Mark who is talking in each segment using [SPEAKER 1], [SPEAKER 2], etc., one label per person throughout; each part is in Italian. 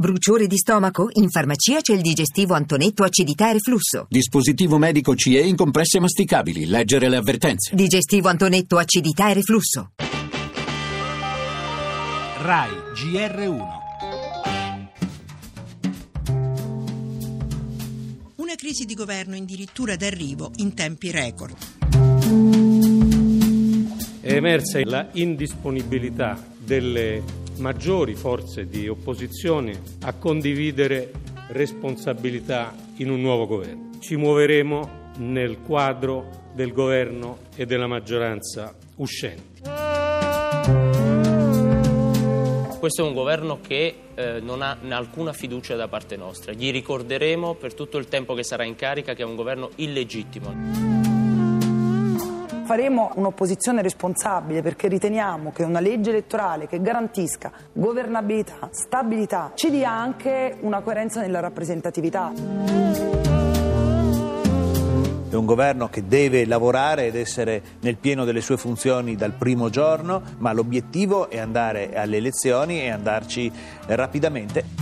[SPEAKER 1] Bruciore di stomaco? In farmacia c'è il digestivo Antonetto acidità e reflusso.
[SPEAKER 2] Dispositivo medico CE in compresse masticabili. Leggere le avvertenze.
[SPEAKER 1] Digestivo Antonetto acidità e reflusso.
[SPEAKER 3] RAI GR1
[SPEAKER 4] Una crisi di governo addirittura d'arrivo in tempi record.
[SPEAKER 5] È emersa la indisponibilità delle maggiori forze di opposizione a condividere responsabilità in un nuovo governo. Ci muoveremo nel quadro del governo e della maggioranza uscenti.
[SPEAKER 6] Questo è un governo che eh, non ha alcuna fiducia da parte nostra. Gli ricorderemo per tutto il tempo che sarà in carica che è un governo illegittimo
[SPEAKER 7] faremo un'opposizione responsabile perché riteniamo che una legge elettorale che garantisca governabilità, stabilità, ci dia anche una coerenza nella rappresentatività.
[SPEAKER 8] È un governo che deve lavorare ed essere nel pieno delle sue funzioni dal primo giorno, ma l'obiettivo è andare alle elezioni e andarci rapidamente.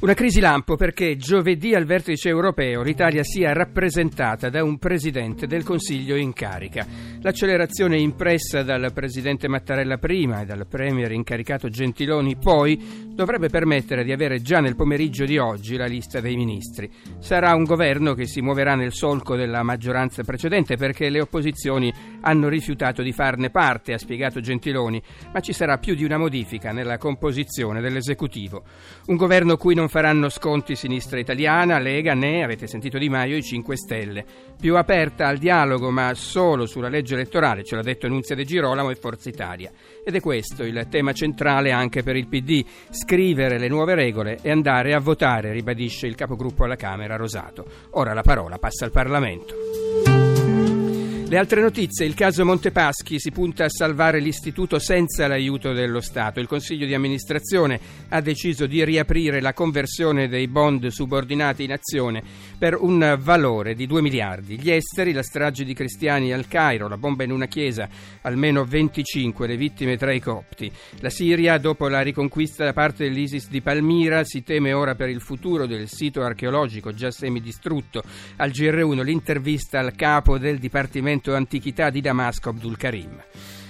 [SPEAKER 9] Una crisi lampo perché giovedì al vertice europeo l'Italia sia rappresentata da un presidente del Consiglio in carica. L'accelerazione impressa dal presidente Mattarella prima e dal premier incaricato Gentiloni poi dovrebbe permettere di avere già nel pomeriggio di oggi la lista dei ministri. Sarà un governo che si muoverà nel solco della maggioranza precedente perché le opposizioni hanno rifiutato di farne parte, ha spiegato Gentiloni, ma ci sarà più di una modifica nella composizione dell'esecutivo. Un governo cui non faranno sconti sinistra italiana, Lega, né, avete sentito Di Maio, i 5 Stelle. Più aperta al dialogo, ma solo sulla legge elettorale, ce l'ha detto Nunzia De Girolamo e Forza Italia. Ed è questo il tema centrale anche per il PD, scrivere le nuove regole e andare a votare, ribadisce il capogruppo alla Camera Rosato. Ora la parola passa al Parlamento. Le altre notizie, il caso Montepaschi si punta a salvare l'istituto senza l'aiuto dello Stato. Il Consiglio di amministrazione ha deciso di riaprire la conversione dei bond subordinati in azione per un valore di 2 miliardi. Gli esteri, la strage di cristiani al Cairo, la bomba in una chiesa, almeno 25 le vittime tra i copti. La Siria, dopo la riconquista da parte dell'ISIS di Palmira, si teme ora per il futuro del sito archeologico già semidistrutto. Al GR1 l'intervista al capo del Dipartimento Antichità di Damasco Abdul Karim.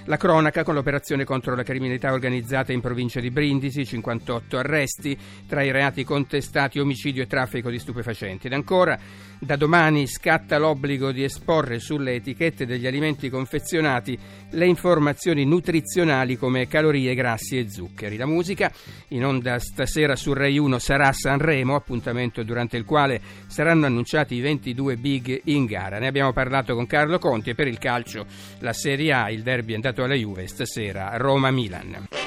[SPEAKER 9] La cronaca con l'operazione contro la criminalità organizzata in provincia di Brindisi, 58 arresti, tra i reati contestati omicidio e traffico di stupefacenti. Ed ancora, da domani scatta l'obbligo di esporre sulle etichette degli alimenti confezionati le informazioni nutrizionali come calorie, grassi e zuccheri. La musica, in onda stasera su Rai 1, sarà Sanremo, appuntamento durante il quale saranno annunciati i 22 big in gara. Ne abbiamo parlato con Carlo Conti e per il calcio la Serie A, il derby è andato alla Juve stasera, Roma-Milan.